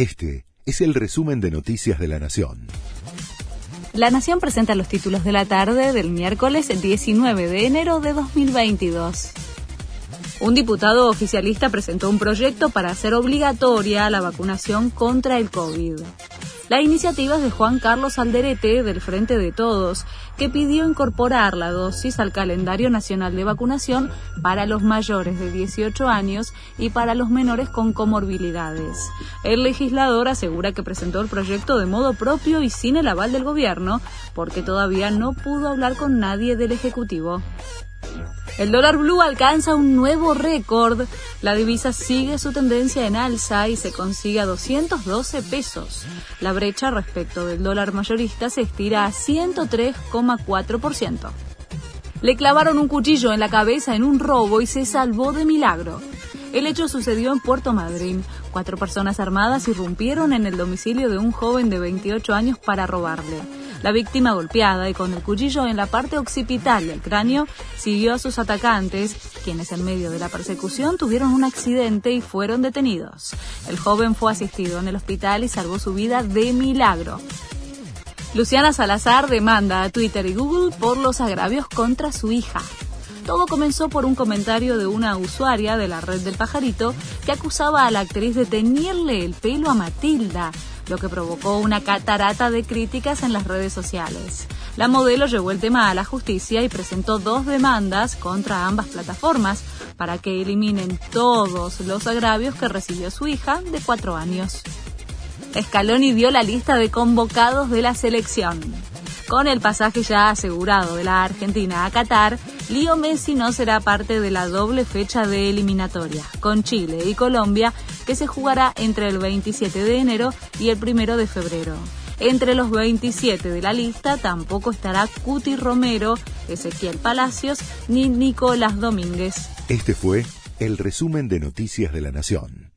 Este es el resumen de Noticias de la Nación. La Nación presenta los títulos de la tarde del miércoles 19 de enero de 2022. Un diputado oficialista presentó un proyecto para hacer obligatoria la vacunación contra el COVID. La iniciativa es de Juan Carlos Alderete, del Frente de Todos, que pidió incorporar la dosis al calendario nacional de vacunación para los mayores de 18 años y para los menores con comorbilidades. El legislador asegura que presentó el proyecto de modo propio y sin el aval del gobierno, porque todavía no pudo hablar con nadie del Ejecutivo. El dólar blue alcanza un nuevo récord. La divisa sigue su tendencia en alza y se consigue a 212 pesos. La brecha respecto del dólar mayorista se estira a 103,4%. Le clavaron un cuchillo en la cabeza en un robo y se salvó de milagro. El hecho sucedió en Puerto Madryn. Cuatro personas armadas irrumpieron en el domicilio de un joven de 28 años para robarle. La víctima golpeada y con el cuchillo en la parte occipital del cráneo siguió a sus atacantes, quienes en medio de la persecución tuvieron un accidente y fueron detenidos. El joven fue asistido en el hospital y salvó su vida de milagro. Luciana Salazar demanda a Twitter y Google por los agravios contra su hija. Todo comenzó por un comentario de una usuaria de la red del pajarito que acusaba a la actriz de teñirle el pelo a Matilda, lo que provocó una catarata de críticas en las redes sociales. La modelo llevó el tema a la justicia y presentó dos demandas contra ambas plataformas para que eliminen todos los agravios que recibió su hija de cuatro años. Scaloni dio la lista de convocados de la selección. Con el pasaje ya asegurado de la Argentina a Qatar, Lío Messi no será parte de la doble fecha de eliminatoria, con Chile y Colombia, que se jugará entre el 27 de enero y el 1 de febrero. Entre los 27 de la lista tampoco estará Cuti Romero, Ezequiel Palacios ni Nicolás Domínguez. Este fue el resumen de Noticias de la Nación.